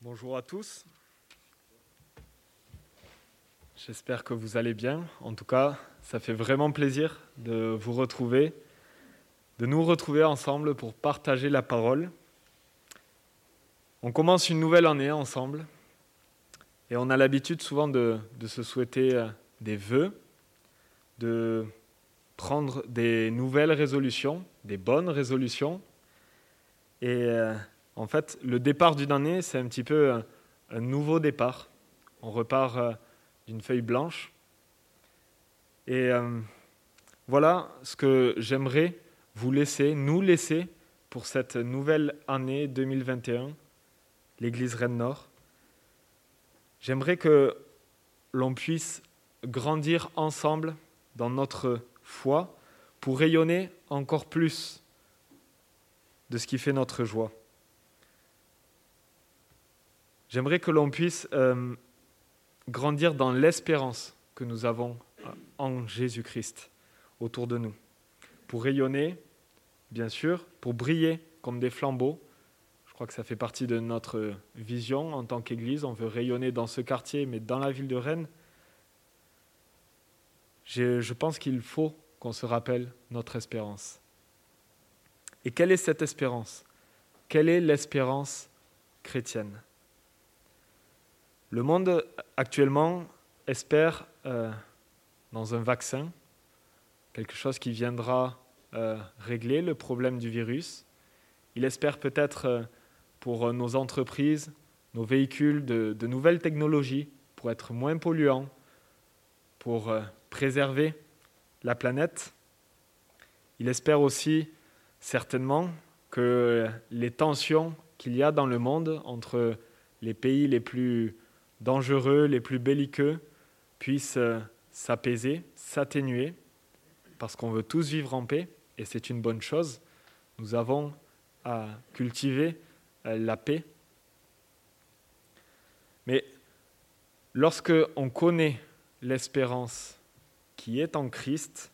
Bonjour à tous. J'espère que vous allez bien. En tout cas, ça fait vraiment plaisir de vous retrouver, de nous retrouver ensemble pour partager la parole. On commence une nouvelle année ensemble et on a l'habitude souvent de, se souhaiter euh, des vœux, de prendre des nouvelles résolutions, des bonnes résolutions. Et euh, en fait, le départ d'une année, c'est un petit peu un, nouveau départ. On repart euh, d'une feuille blanche. Et euh, voilà ce que j'aimerais vous laisser, nous laisser pour cette nouvelle année 2021, l'Église Rennes Nord. J'aimerais que l'on puisse grandir ensemble dans notre foi pour rayonner encore plus de ce qui fait notre joie. J'aimerais que l'on puisse euh, grandir dans l'espérance que nous avons en Jésus-Christ autour de nous, pour rayonner, bien sûr, pour briller comme des flambeaux. Je crois que ça fait partie de notre vision en tant qu'Église. On veut rayonner dans ce quartier, mais dans la ville de Rennes. Je, je pense qu'il faut qu'on se rappelle notre espérance. Et quelle est cette espérance? Quelle est l'espérance chrétienne? Le monde actuellement espère euh, dans un vaccin, quelque chose qui viendra euh, régler le problème du virus. Il espère peut-être euh, pour nos entreprises, nos véhicules, de, de, nouvelles technologies pour être moins polluants, pour préserver la planète. Il espère aussi certainement que les tensions qu'il y a dans le monde entre les pays les plus dangereux, les plus belliqueux, puissent euh, s'apaiser, s'atténuer, parce qu'on veut tous vivre en paix, et c'est une bonne chose. Nous avons à cultiver euh, la paix. Mais lorsque on connaît l'espérance qui est en Christ,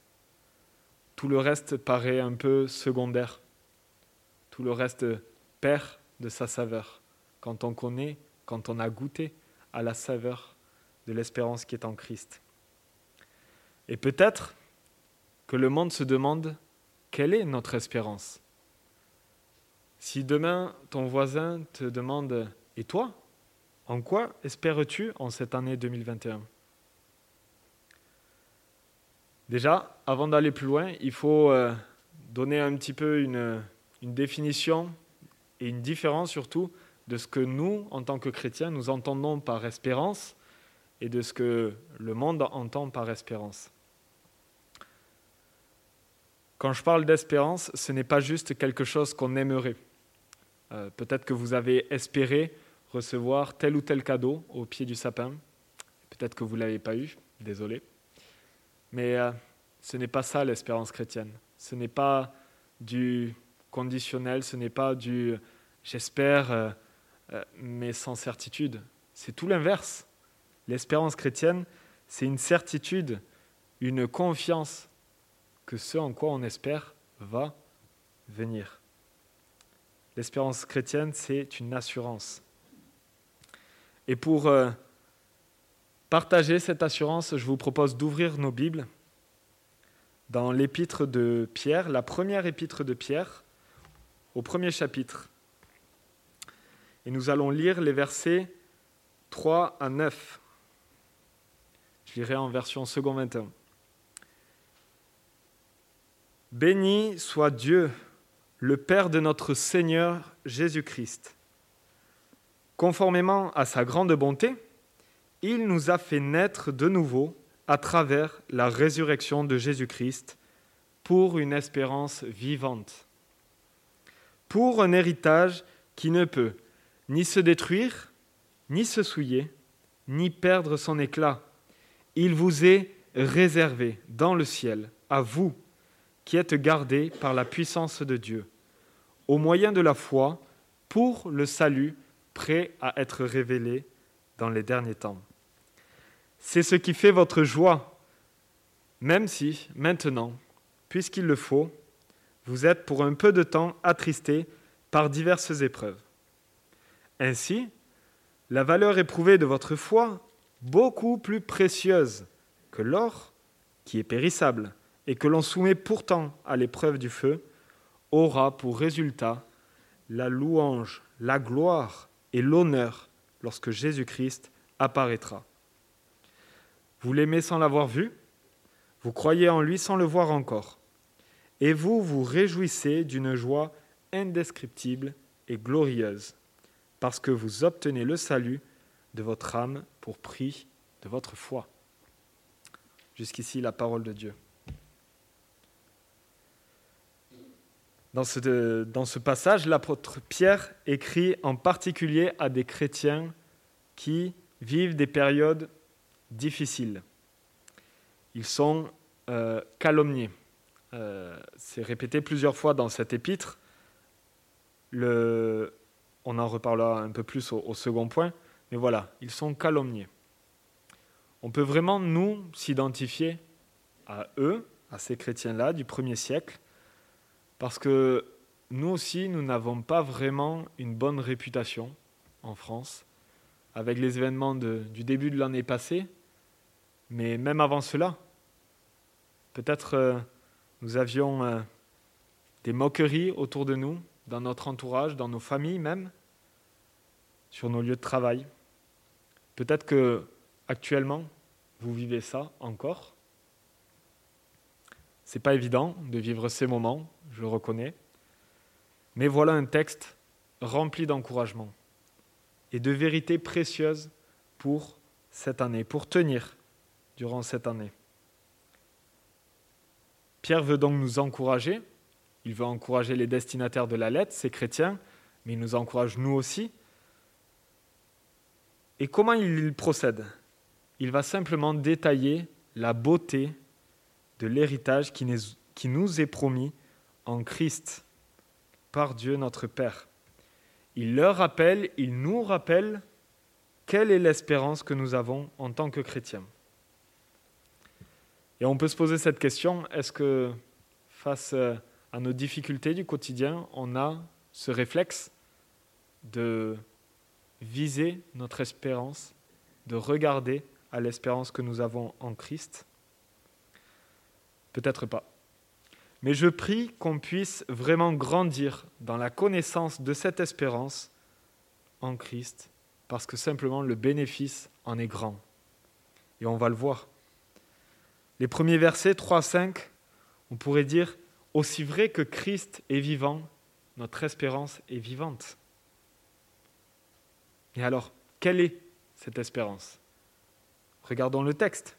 tout le reste paraît un peu secondaire. Tout le reste perd de sa saveur. Quand on connaît, quand on a goûté à la saveur de l'espérance qui est en Christ. Et peut-être que le monde se demande quelle est notre espérance? Si demain ton voisin te demande Et toi En quoi espères-tu en cette année 2021 Déjà, avant d'aller plus loin, il faut euh, donner un petit peu une, une, définition et une différence surtout de ce que nous, en tant que chrétiens, nous entendons par espérance et de ce que le monde entend par espérance. Quand je parle d'espérance, ce n'est pas juste quelque chose qu'on aimerait. Euh, Peut-être que vous avez espéré recevoir tel ou tel cadeau au pied du sapin. Peut-être que vous ne l'avez pas eu, désolé. Mais euh, ce n'est pas ça l'espérance chrétienne. Ce n'est pas du conditionnel, ce n'est pas du j'espère, euh, euh, mais sans certitude. C'est tout l'inverse. L'espérance chrétienne, c'est une certitude, une confiance que ce en quoi on espère va venir. L'espérance chrétienne, c'est une assurance. Et pour euh, partager cette assurance, je vous propose d'ouvrir nos Bibles dans l'épître de Pierre, la première épître de Pierre, au premier chapitre. Et nous allons lire les versets 3 à 9. Je lirai en version second 21. Béni soit Dieu, le Père de notre Seigneur Jésus-Christ. Conformément à sa grande bonté, il nous a fait naître de nouveau à travers la résurrection de Jésus-Christ pour une espérance vivante, pour un héritage qui ne peut ni se détruire, ni se souiller, ni perdre son éclat. Il vous est réservé dans le ciel, à vous qui êtes gardés par la puissance de Dieu, au moyen de la foi, pour le salut prêt à être révélé dans les derniers temps. C'est ce qui fait votre joie, même si, maintenant, puisqu'il le faut, vous êtes pour un peu de temps attristés par diverses épreuves. Ainsi, la valeur éprouvée de votre foi, beaucoup plus précieuse que l'or, qui est périssable, et que l'on soumet pourtant à l'épreuve du feu, aura pour résultat la louange, la gloire et l'honneur lorsque Jésus-Christ apparaîtra. Vous l'aimez sans l'avoir vu, vous croyez en lui sans le voir encore, et vous vous réjouissez d'une joie indescriptible et glorieuse, parce que vous obtenez le salut de votre âme pour prix de votre foi. Jusqu'ici la parole de Dieu. Dans ce, passage, l'apôtre Pierre écrit en particulier à des chrétiens qui vivent des périodes difficiles. Ils sont euh, calomniés. Euh, c'est répété plusieurs fois dans cet épître. Le, on en reparlera un peu plus au, second point. Mais voilà, ils sont calomniés. On peut vraiment, nous, s'identifier à eux, à ces chrétiens-là du premier siècle, parce que nous aussi, nous n'avons pas vraiment une bonne réputation en France, avec les événements du début de l'année passée, mais même avant cela. Peut-être euh, nous avions euh, des moqueries autour de nous, dans notre entourage, dans nos familles même, sur nos lieux de travail. Peut-être que actuellement vous vivez ça encore. C'est pas évident de vivre ces moments, je le reconnais. Mais voilà un texte rempli d'encouragement et de vérités précieuses pour cette année, pour tenir durant cette année. Pierre veut donc nous encourager. Il veut encourager les destinataires de la lettre, ces chrétiens, mais il nous encourage nous aussi. Et comment il procède? Il va simplement détailler la beauté de l'héritage qui nous est promis en Christ par Dieu notre Père. Il leur rappelle, il nous rappelle quelle est l'espérance que nous avons en tant que chrétiens. Et on peut se poser cette question, est-ce que face à nos difficultés du quotidien, on a ce réflexe de viser notre espérance, de regarder à l'espérance que nous avons en Christ Peut-être pas. Mais je prie qu'on puisse vraiment grandir dans la connaissance de cette espérance en Christ, parce que simplement le bénéfice en est grand. Et on va le voir. Les premiers versets 3 5, on pourrait dire aussi vrai que Christ est vivant, notre espérance est vivante. Et alors, quelle est cette espérance? Regardons le texte.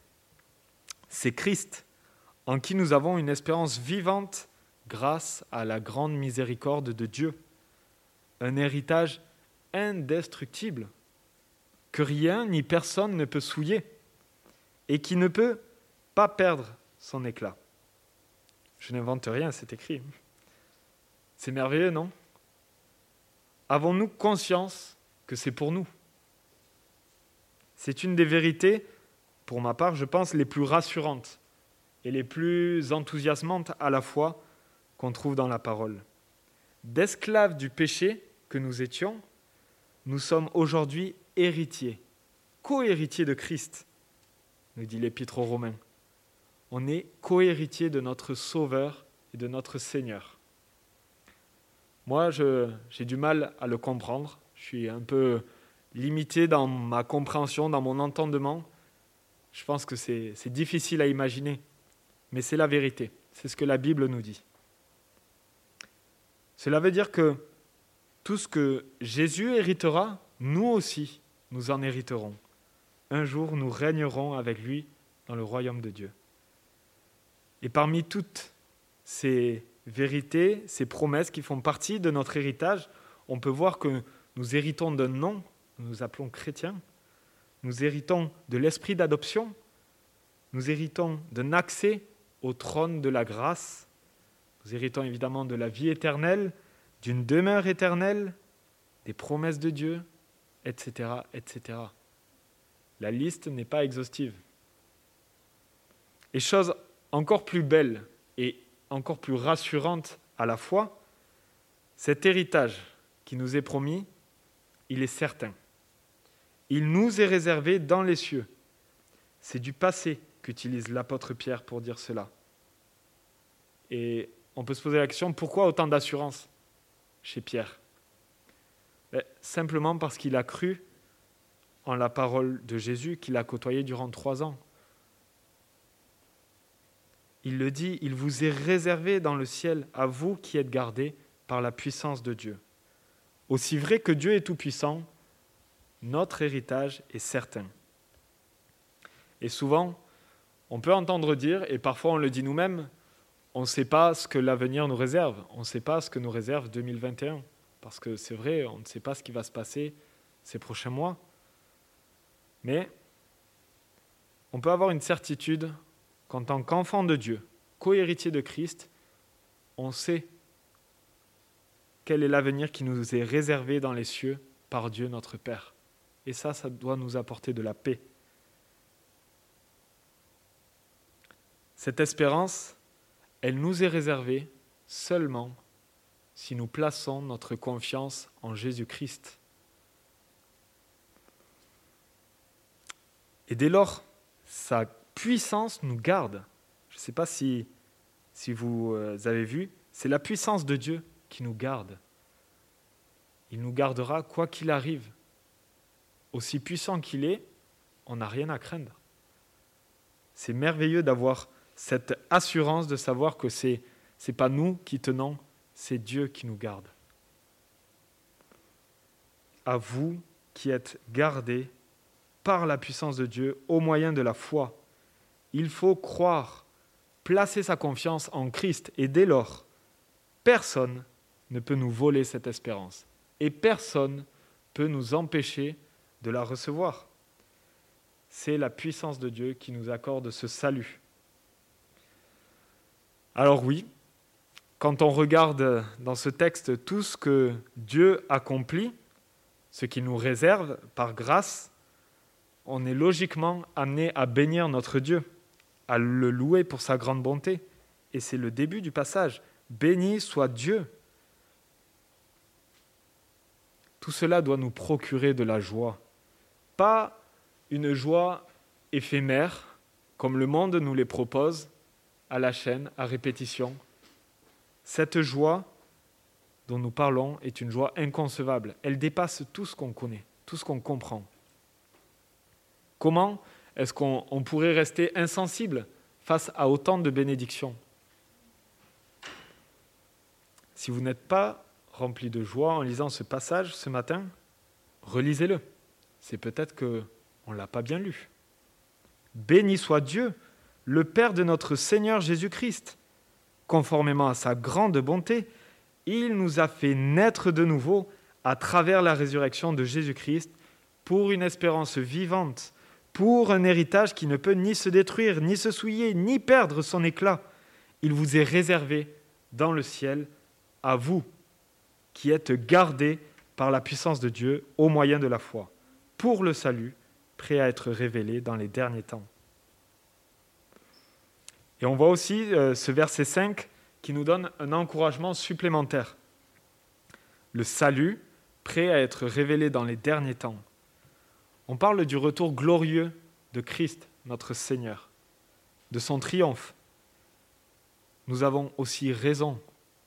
C'est Christ en qui nous avons une espérance vivante grâce à la grande miséricorde de Dieu, un héritage indestructible que rien ni personne ne peut souiller et qui ne peut pas perdre son éclat. Je n'invente rien, c'est écrit. C'est merveilleux, non? Avons-nous conscience que c'est pour nous? C'est une des vérités, pour ma part, je pense, les plus rassurantes et les plus enthousiasmantes à la fois qu'on trouve dans la parole. D'esclaves du péché que nous étions, nous sommes aujourd'hui héritiers, co-héritiers de Christ, nous dit l'Épître aux Romains. On est co-héritier de notre Sauveur et de notre Seigneur. Moi, j'ai du mal à le comprendre. Je suis un peu limité dans ma compréhension, dans mon entendement. Je pense que c'est difficile à imaginer mais c'est la vérité. C'est ce que la Bible nous dit. Cela veut dire que tout ce que Jésus héritera, nous aussi, nous en hériterons. Un jour, nous régnerons avec lui dans le royaume de Dieu. Et parmi toutes ces vérités, ces promesses qui font partie de notre héritage, on peut voir que nous héritons d'un nom, nous nous appelons chrétiens, nous héritons de l'esprit d'adoption, nous héritons d'un accès au trône de la grâce. Nous héritons évidemment de la vie éternelle, d'une demeure éternelle, des promesses de Dieu, etc., etc. La liste n'est pas exhaustive. Et chose encore plus belle et encore plus rassurante à la fois, cet héritage qui nous est promis, il est certain. Il nous est réservé dans les cieux. C'est du passé qu'utilise l'apôtre Pierre pour dire cela. Et on peut se poser la question, pourquoi autant d'assurance chez Pierre? Ben, Simplement parce qu'il a cru en la parole de Jésus qu'il a côtoyé durant trois ans. Il le dit, il vous est réservé dans le ciel à vous qui êtes gardés par la puissance de Dieu. Aussi vrai que Dieu est tout-puissant, notre héritage est certain. Et souvent, on peut entendre dire, et parfois on le dit nous-mêmes, on ne sait pas ce que l'avenir nous réserve, on ne sait pas ce que nous réserve 2021, parce que c'est vrai, on ne sait pas ce qui va se passer ces prochains mois. Mais on peut avoir une certitude qu'en tant qu'enfant de Dieu, co-héritier de Christ, on sait quel est l'avenir qui nous est réservé dans les cieux par Dieu notre Père. Et ça, ça doit nous apporter de la paix. Cette espérance, elle nous est réservée seulement si nous plaçons notre confiance en Jésus-Christ. Et dès lors, sa puissance nous garde. Je ne sais pas si, si vous euh, avez vu, c'est la puissance de Dieu qui nous garde. Il nous gardera quoi qu'il arrive. Aussi puissant qu'il est, on n'a rien à craindre. C'est merveilleux d'avoir cette assurance de savoir que ce n'est pas nous qui tenons, c'est Dieu qui nous garde. À vous qui êtes gardés par la puissance de Dieu au moyen de la foi. Il faut croire, placer sa confiance en Christ et dès lors, personne ne peut nous voler cette espérance et personne peut nous empêcher de la recevoir. C'est la puissance de Dieu qui nous accorde ce salut. Alors oui, quand on regarde dans ce texte tout ce que Dieu accomplit, ce qu'il nous réserve par grâce, on est logiquement amené à bénir notre Dieu, à le louer pour sa grande bonté. Et c'est le début du passage. Béni soit Dieu. Tout cela doit nous procurer de la joie. Pas une joie éphémère, comme le monde nous les propose, à la chaîne, à répétition. Cette joie dont nous parlons est une joie inconcevable. Elle dépasse tout ce qu'on connaît, tout ce qu'on comprend. Comment est-ce qu'on pourrait rester insensible face à autant de bénédictions? Si vous n'êtes pas rempli de joie en lisant ce passage ce matin, relisez-le. C'est peut-être qu'on ne l'a pas bien lu. Béni soit Dieu, le Père de notre Seigneur Jésus-Christ. Conformément à sa grande bonté, il nous a fait naître de nouveau à travers la résurrection de Jésus-Christ pour une espérance vivante pour un héritage qui ne peut ni se détruire, ni se souiller, ni perdre son éclat. Il vous est réservé dans le ciel à vous, qui êtes gardés par la puissance de Dieu au moyen de la foi, pour le salut, prêt à être révélé dans les derniers temps. Et on voit aussi euh, ce verset 5 qui nous donne un encouragement supplémentaire. Le salut, prêt à être révélé dans les derniers temps. On parle du retour glorieux de Christ, notre Seigneur, de son triomphe. Nous avons aussi raison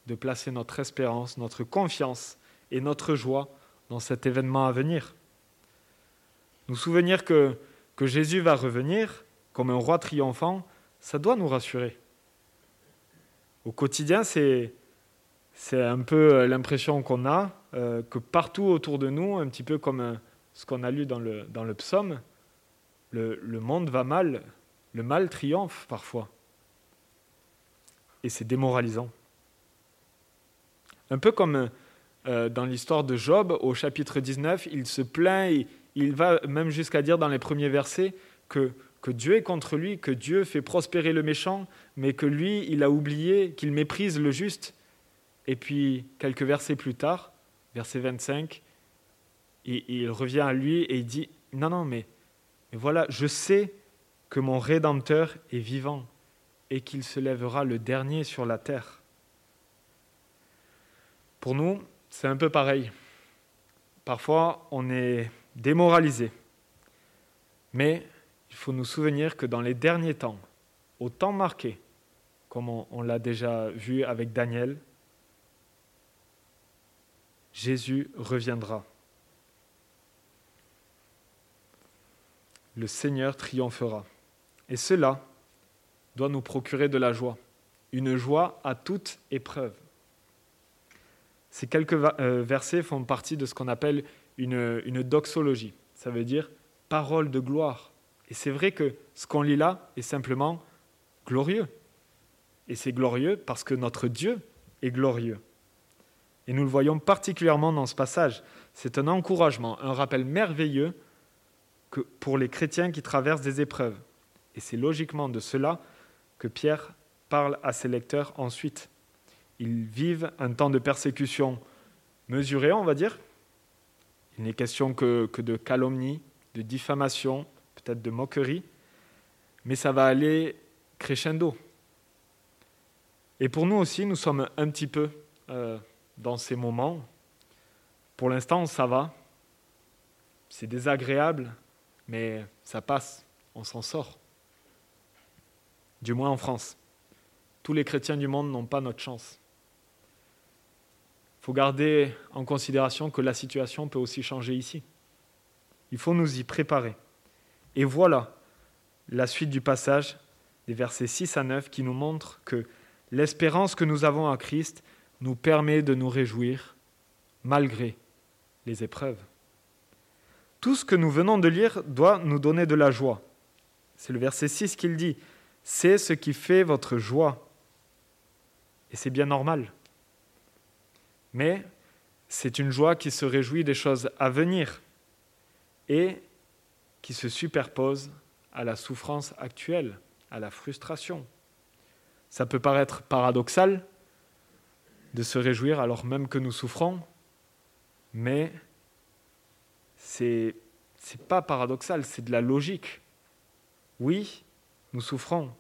de placer notre espérance, notre confiance et notre joie dans cet événement à venir. Nous souvenir que, que Jésus va revenir comme un roi triomphant, ça doit nous rassurer. Au quotidien, c'est, c'est un peu l'impression qu'on a, euh, que partout autour de nous, un petit peu comme un, ce qu'on a lu dans le, dans le psaume, le, monde va mal, le mal triomphe parfois. Et c'est démoralisant. Un peu comme euh, dans l'histoire de Job, au chapitre 19, il se plaint, il, il va même jusqu'à dire dans les premiers versets que, que Dieu est contre lui, que Dieu fait prospérer le méchant, mais que lui, il a oublié, qu'il méprise le juste. Et puis, quelques versets plus tard, verset 25, il revient à lui et il dit, non, non, mais, voilà, je sais que mon Rédempteur est vivant et qu'il se lèvera le dernier sur la terre. Pour nous, c'est un peu pareil. Parfois, on est démoralisé Mais il faut nous souvenir que dans les derniers temps, au temps marqué, comme on, l'a déjà vu avec Daniel, Jésus reviendra. Le Seigneur triomphera. Et cela doit nous procurer de la joie, une joie à toute épreuve. Ces quelques euh, versets font partie de ce qu'on appelle une, une doxologie. Ça veut dire parole de gloire. Et c'est vrai que ce qu'on lit là est simplement glorieux. Et c'est glorieux parce que notre Dieu est glorieux. Et nous le voyons particulièrement dans ce passage. C'est un encouragement, un rappel merveilleux que pour les chrétiens qui traversent des épreuves. Et c'est logiquement de cela que Pierre parle à ses lecteurs ensuite. Ils vivent un temps de persécution mesuré, on va dire. Il n'est question que, que de calomnie, de diffamation, peut-être de moquerie, mais ça va aller crescendo. Et pour nous aussi, nous sommes un petit peu euh, dans ces moments. Pour l'instant, ça va. C'est désagréable, mais ça passe, on s'en sort. Du moins en France. Tous les chrétiens du monde n'ont pas notre chance. Il faut garder en considération que la situation peut aussi changer ici. Il faut nous y préparer. Et voilà la suite du passage des versets 6 à 9 qui nous montre que l'espérance que nous avons en Christ nous permet de nous réjouir malgré les épreuves. Tout ce que nous venons de lire doit nous donner de la joie. C'est le verset 6 qu'il dit, c'est ce qui fait votre joie. Et c'est bien normal. Mais c'est une joie qui se réjouit des choses à venir et qui se superpose à la souffrance actuelle, à la frustration. Ça peut paraître paradoxal de se réjouir alors même que nous souffrons, mais c'est c'est pas paradoxal, c'est de la logique. Oui, nous souffrons,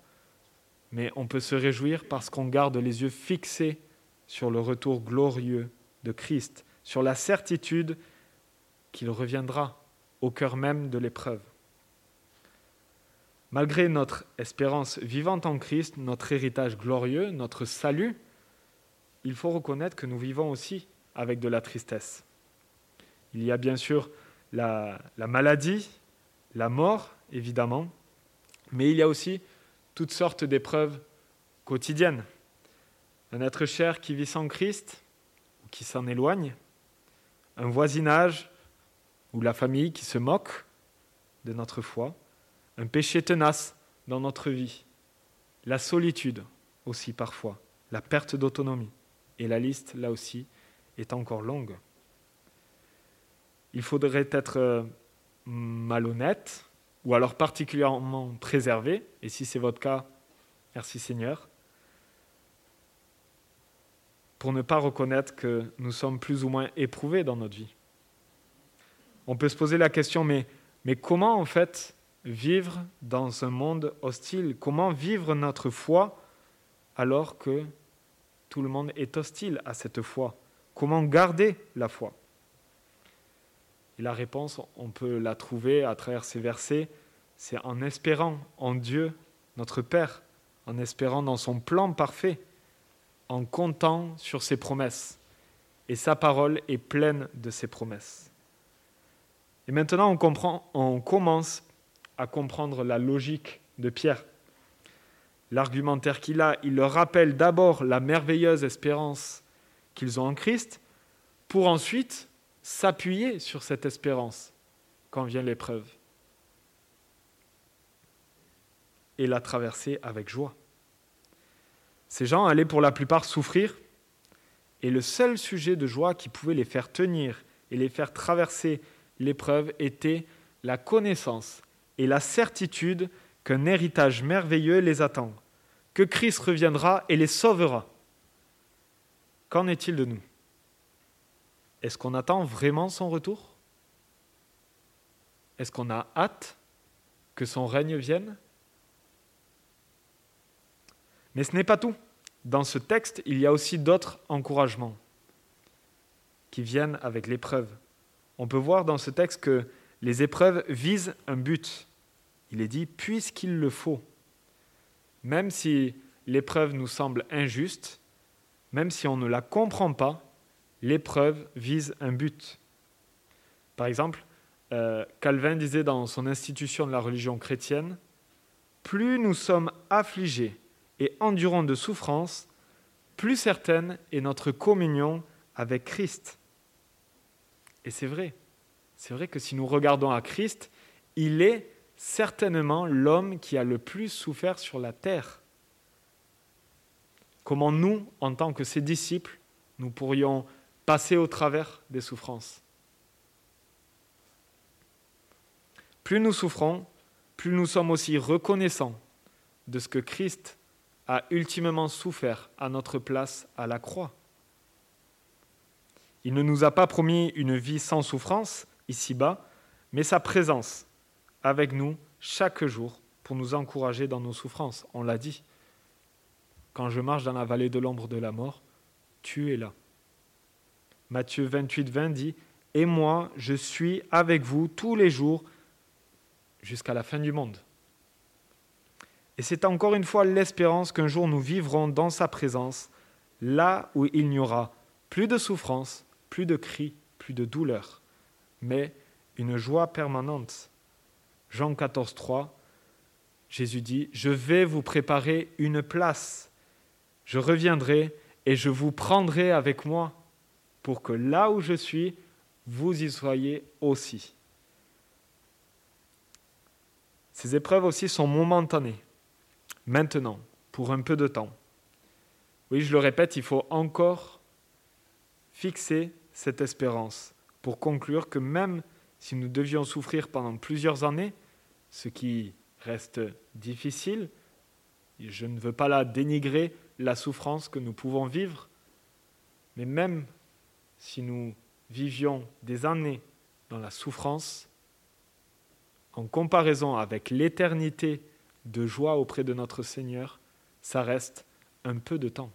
mais on peut se réjouir parce qu'on garde les yeux fixés sur le retour glorieux de Christ, sur la certitude qu'il reviendra au cœur même de l'épreuve. Malgré notre espérance vivante en Christ, notre héritage glorieux, notre salut, il faut reconnaître que nous vivons aussi avec de la tristesse. Il y a bien sûr la, la maladie, la mort, évidemment, mais il y a aussi toutes sortes d'épreuves quotidiennes. Un être cher qui vit sans Christ ou qui s'en éloigne, un voisinage ou la famille qui se moque de notre foi, un péché tenace dans notre vie, la solitude aussi parfois, la perte d'autonomie. Et la liste, là aussi, est encore longue. Il faudrait être euh, malhonnête, ou alors particulièrement préservé, et si c'est votre cas, merci Seigneur, pour ne pas reconnaître que nous sommes plus ou moins éprouvés dans notre vie. On peut se poser la question, mais, mais comment en fait vivre dans un monde hostile? Comment vivre notre foi alors que tout le monde est hostile à cette foi? Comment garder la foi? Et la réponse, on peut la trouver à travers ces versets, c'est en espérant en Dieu, notre Père, en espérant dans son plan parfait, en comptant sur ses promesses. Et sa parole est pleine de ses promesses. Et maintenant, on, on commence à comprendre la logique de Pierre. L'argumentaire qu'il a, il leur rappelle d'abord la merveilleuse espérance qu'ils ont en Christ, pour ensuite s'appuyer sur cette espérance quand vient l'épreuve et la traverser avec joie. Ces gens allaient pour la plupart souffrir, et le seul sujet de joie qui pouvait les faire tenir et les faire traverser l'épreuve était la connaissance et la certitude qu'un héritage merveilleux les attend, que Christ reviendra et les sauvera. Qu'en est-il de nous? Est-ce qu'on attend vraiment son retour? Est-ce qu'on a hâte que son règne vienne? Mais ce n'est pas tout. Dans ce texte, il y a aussi d'autres encouragements qui viennent avec l'épreuve on peut voir dans ce texte que les épreuves visent un but, il est dit puisqu'il le faut. Même si l'épreuve nous semble injuste, même si on ne la comprend pas, l'épreuve vise un but. Par exemple, euh, Calvin disait dans son institution de la religion chrétienne, Plus nous sommes affligés et endurons de souffrances, plus certaine est notre communion avec Christ. Et c'est vrai. C'est vrai que si nous regardons à Christ, il est certainement l'homme qui a le plus souffert sur la terre. Comment nous, en tant que ses disciples, nous pourrions passer au travers des souffrances Plus nous souffrons, plus nous sommes aussi reconnaissants de ce que Christ a ultimement souffert à notre place à la croix. Il ne nous a pas promis une vie sans souffrance ici-bas, mais sa présence avec nous chaque jour pour nous encourager dans nos souffrances. On l'a dit. Quand je marche dans la vallée de l'ombre de la mort, tu es là. Matthieu 28, 20 dit Et moi, je suis avec vous tous les jours jusqu'à la fin du monde. Et c'est encore une fois l'espérance qu'un jour nous vivrons dans sa présence, là où il n'y aura plus de souffrance, plus de cris, plus de douleur, mais une joie permanente. Jean 14, 3, Jésus dit, Je vais vous préparer une place. Je reviendrai et je vous prendrai avec moi pour que là où je suis, vous y soyez aussi. Ces épreuves aussi sont momentanées, maintenant, pour un peu de temps. Oui, je le répète, il faut encore fixer cette espérance pour conclure que même si nous devions souffrir pendant plusieurs années, ce qui reste difficile, je ne veux pas là dénigrer la souffrance que nous pouvons vivre, mais même si nous vivions des années dans la souffrance, en comparaison avec l'éternité de joie auprès de notre Seigneur, ça reste un peu de temps.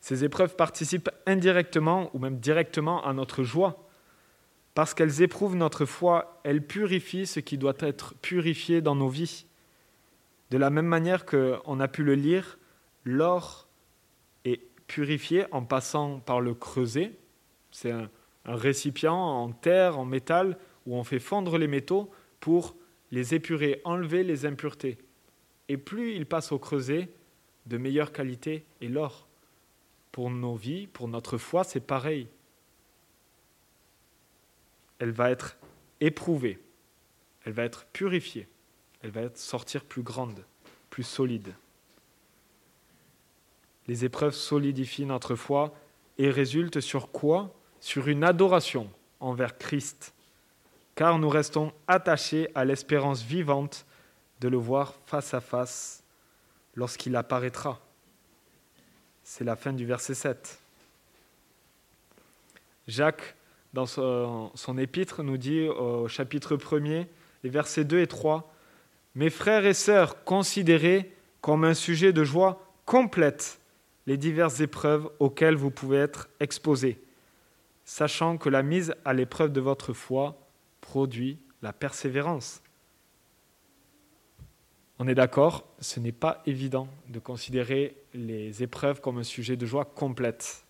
Ces épreuves participent indirectement ou même directement à notre joie, parce qu'elles éprouvent notre foi, elles purifient ce qui doit être purifié dans nos vies. De la même manière qu'on a pu le lire, l'or purifié en passant par le creuset. C'est un, récipient en terre, en métal, où on fait fondre les métaux pour les épurer, enlever les impuretés. Et plus il passe au creuset, de meilleure qualité est l'or. Pour nos vies, pour notre foi, c'est pareil. Elle va être éprouvée, elle va être purifiée, elle va sortir plus grande, plus solide. Les épreuves solidifient notre foi et résultent sur quoi? Sur une adoration envers Christ, car nous restons attachés à l'espérance vivante de le voir face à face lorsqu'il apparaîtra. C'est la fin du verset 7. Jacques, dans son, épître, nous dit au chapitre 1er, les versets 2 et 3, Mes frères et sœurs, considérez comme un sujet de joie complète les diverses épreuves auxquelles vous pouvez être exposés sachant que la mise à l'épreuve de votre foi produit la persévérance. On est d'accord, ce n'est pas évident de considérer les épreuves comme un sujet de joie complète.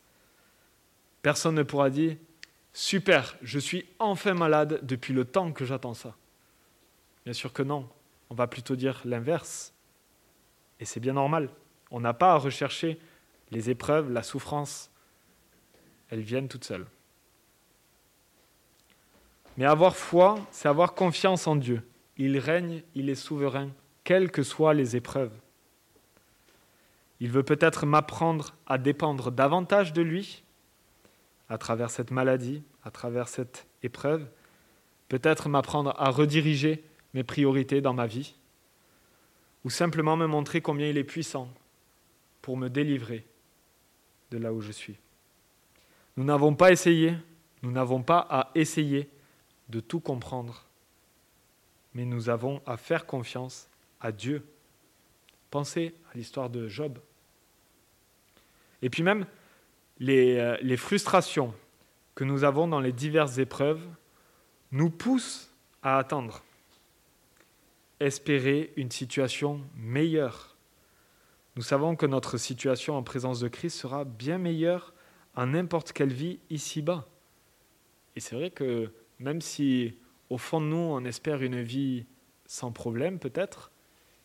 Personne ne pourra dire Super, je suis enfin malade depuis le temps que j'attends ça. Bien sûr que non, on va plutôt dire l'inverse. Et c'est bien normal. On n'a pas à rechercher les épreuves, la souffrance. Elles viennent toutes seules. Mais avoir foi, c'est avoir confiance en Dieu. Il règne, il est souverain, quelles que soient les épreuves. Il veut peut-être m'apprendre à dépendre davantage de lui à travers cette maladie, à travers cette épreuve, peut-être m'apprendre à rediriger mes priorités dans ma vie, ou simplement me montrer combien il est puissant pour me délivrer de là où je suis. Nous n'avons pas essayé, nous n'avons pas à essayer de tout comprendre, mais nous avons à faire confiance à Dieu. Pensez à l'histoire de Job. Et puis même, les, euh, frustrations que nous avons dans les diverses épreuves nous poussent à attendre. Espérer une situation meilleure. Nous savons que notre situation en présence de Christ sera bien meilleure à n'importe quelle vie ici-bas. Et c'est vrai que même si au fond de nous on espère une vie sans problème peut-être,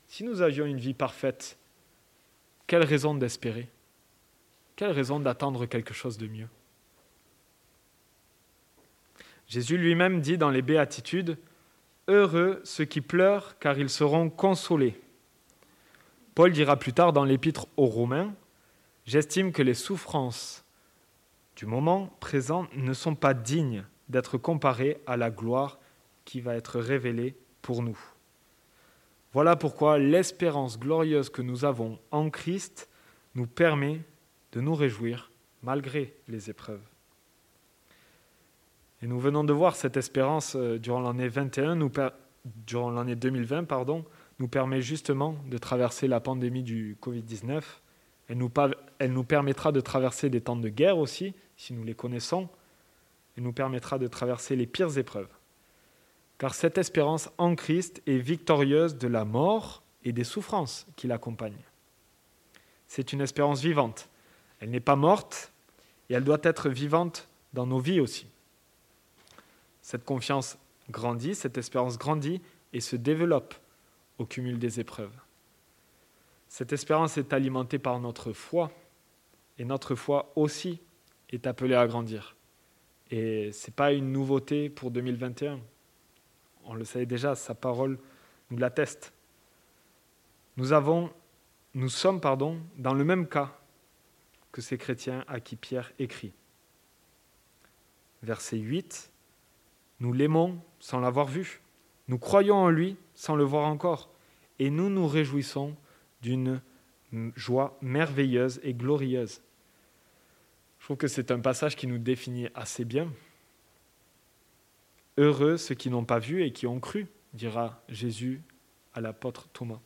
si nous avions une vie parfaite, quelle raison d'espérer? Quelle raison d'attendre quelque chose de mieux? Jésus lui-même dit dans les béatitudes, Heureux ceux qui pleurent, car ils seront consolés. Paul dira plus tard dans l'épître aux Romains, J'estime que les souffrances du moment présent ne sont pas dignes d'être comparées à la gloire qui va être révélée pour nous. Voilà pourquoi l'espérance glorieuse que nous avons en Christ nous permet de nous réjouir malgré les épreuves. Et nous venons de voir cette espérance euh, durant l'année 21, nous durant l'année 2020, pardon, nous permet justement de traverser la pandémie du Covid-19. Elle nous, elle nous permettra de traverser des temps de guerre aussi, si nous les connaissons. Elle nous permettra de traverser les pires épreuves. Car cette espérance en Christ est victorieuse de la mort et des souffrances qui l'accompagnent. C'est une espérance vivante. Elle n'est pas morte et elle doit être vivante dans nos vies aussi. Cette confiance grandit, cette espérance grandit et se développe au cumul des épreuves. Cette espérance est alimentée par notre foi et notre foi aussi est appelée à grandir. Et ce n'est pas une nouveauté pour 2021. On le savait déjà, sa parole nous l'atteste. Nous, avons, nous sommes pardon, dans le même cas que ces chrétiens à qui Pierre écrit. Verset 8, nous l'aimons sans l'avoir vu. Nous croyons en lui sans le voir encore. Et nous nous réjouissons d'une joie merveilleuse et glorieuse. Je trouve que c'est un passage qui nous définit assez bien. Heureux ceux qui n'ont pas vu et qui ont cru, dira Jésus à l'apôtre Thomas.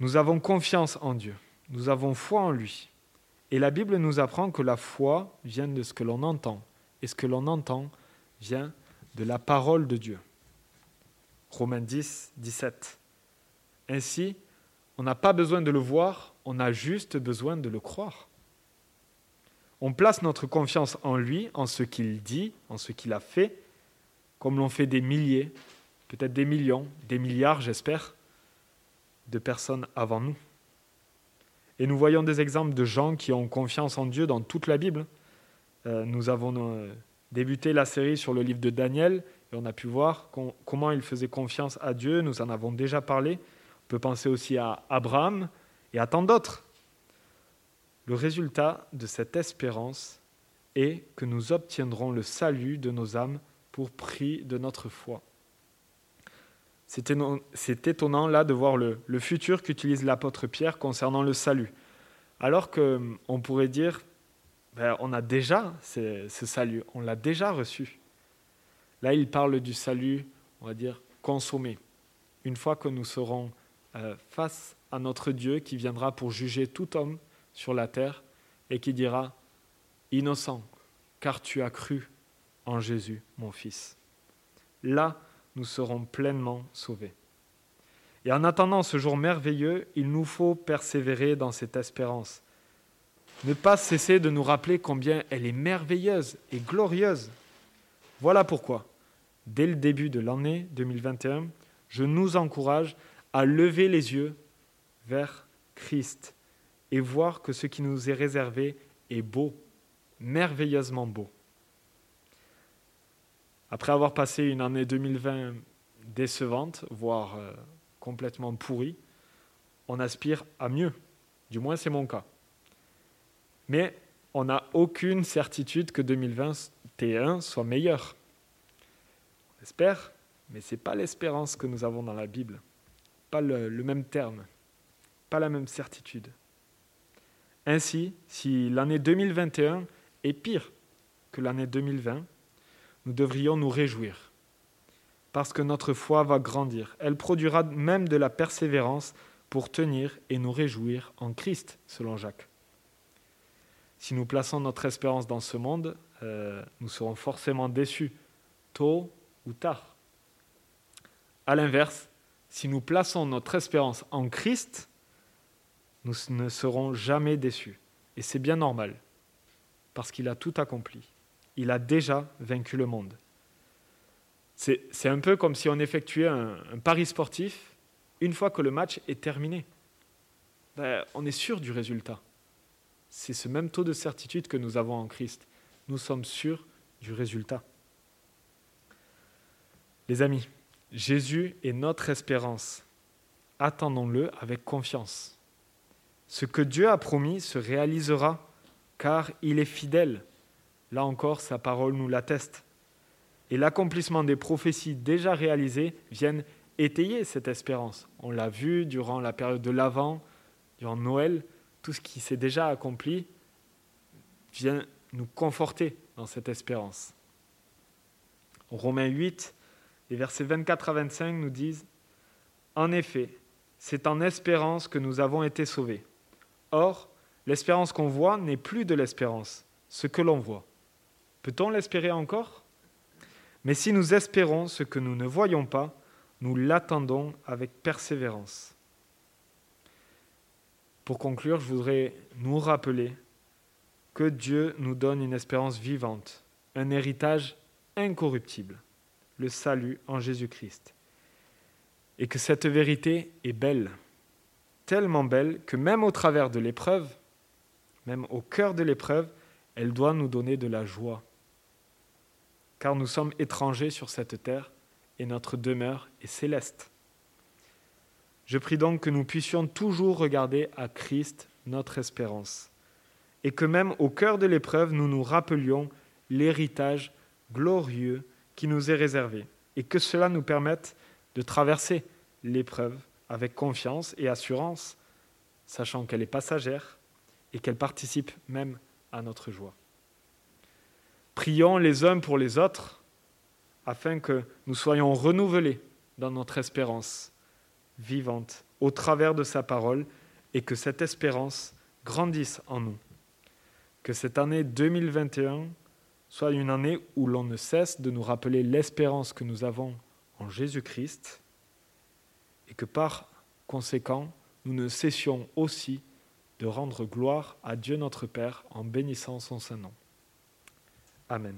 Nous avons confiance en Dieu, nous avons foi en lui. Et la Bible nous apprend que la foi vient de ce que l'on entend, et ce que l'on entend vient de la parole de Dieu. Romains 10, 17. Ainsi, on n'a pas besoin de le voir, on a juste besoin de le croire. On place notre confiance en lui, en ce qu'il dit, en ce qu'il a fait, comme l'ont fait des milliers, peut-être des millions, des milliards, j'espère, de personnes avant nous. Et nous voyons des exemples de gens qui ont confiance en Dieu dans toute la Bible. Euh, nous avons euh, débuté la série sur le livre de Daniel on a pu voir comment il faisait confiance à Dieu. Nous en avons déjà parlé. On peut penser aussi à Abraham et à tant d'autres. Le résultat de cette espérance est que nous obtiendrons le salut de nos âmes pour prix de notre foi. C'est étonnant là de voir le, le futur qu'utilise l'apôtre Pierre concernant le salut. Alors qu'on pourrait dire, ben, on a déjà ce, salut, on l'a déjà reçu. Là, il parle du salut, on va dire, consommé. Une fois que nous serons euh, face à notre Dieu qui viendra pour juger tout homme sur la terre et qui dira, Innocent, car tu as cru en Jésus, mon Fils. Là, nous serons pleinement sauvés. Et en attendant ce jour merveilleux, il nous faut persévérer dans cette espérance ne pas cesser de nous rappeler combien elle est merveilleuse et glorieuse. Voilà pourquoi, dès le début de l'année 2021, je nous encourage à lever les yeux vers Christ et voir que ce qui nous est réservé est beau, merveilleusement beau. Après avoir passé une année 2020 décevante, voire euh, complètement pourrie, on aspire à mieux. Du moins, c'est mon cas. Mais on n'a aucune certitude que 2021 soit meilleur. On espère, mais ce n'est pas l'espérance que nous avons dans la Bible. Pas le, le même terme, pas la même certitude. Ainsi, si l'année 2021 est pire que l'année 2020, nous devrions nous réjouir, parce que notre foi va grandir. Elle produira même de la persévérance pour tenir et nous réjouir en Christ, selon Jacques. Si nous plaçons notre espérance dans ce monde, euh, nous serons forcément déçus tôt ou tard. A l'inverse, si nous plaçons notre espérance en Christ, nous ne serons jamais déçus. Et c'est bien normal, parce qu'il a tout accompli. Il a déjà vaincu le monde. C'est un peu comme si on effectuait un, pari sportif une fois que le match est terminé. Ben, on est sûr du résultat. C'est ce même taux de certitude que nous avons en Christ. Nous sommes sûrs du résultat. Les amis, Jésus est notre espérance. Attendons-le avec confiance. Ce que Dieu a promis se réalisera, car il est fidèle. Là encore, sa parole nous l'atteste. Et l'accomplissement des prophéties déjà réalisées viennent étayer cette espérance. On l'a vu durant la période de l'Avent, durant Noël, tout ce qui s'est déjà accompli vient nous conforter dans cette espérance. Romains 8, les versets 24 à 25 nous disent En effet, c'est en espérance que nous avons été sauvés. Or, l'espérance qu'on voit n'est plus de l'espérance, ce que l'on voit. Peut-on l'espérer encore? Mais si nous espérons ce que nous ne voyons pas, nous l'attendons avec persévérance. Pour conclure, je voudrais nous rappeler que Dieu nous donne une espérance vivante, un héritage incorruptible, le salut en Jésus-Christ. Et que cette vérité est belle, tellement belle que même au travers de l'épreuve, même au cœur de l'épreuve, elle doit nous donner de la joie. Car nous sommes étrangers sur cette terre et notre demeure est céleste. Je prie donc que nous puissions toujours regarder à Christ, notre espérance, et que même au cœur de l'épreuve, nous nous rappelions l'héritage glorieux qui nous est réservé, et que cela nous permette de traverser l'épreuve avec confiance et assurance, sachant qu'elle est passagère et qu'elle participe même à notre joie. Prions les uns pour les autres afin que nous soyons renouvelés dans notre espérance vivante au travers de sa parole et que cette espérance grandisse en nous. Que cette année 2021 soit une année où l'on ne cesse de nous rappeler l'espérance que nous avons en Jésus-Christ et que par conséquent, nous ne cessions aussi de rendre gloire à Dieu notre Père en bénissant son Saint-Nom. Amen.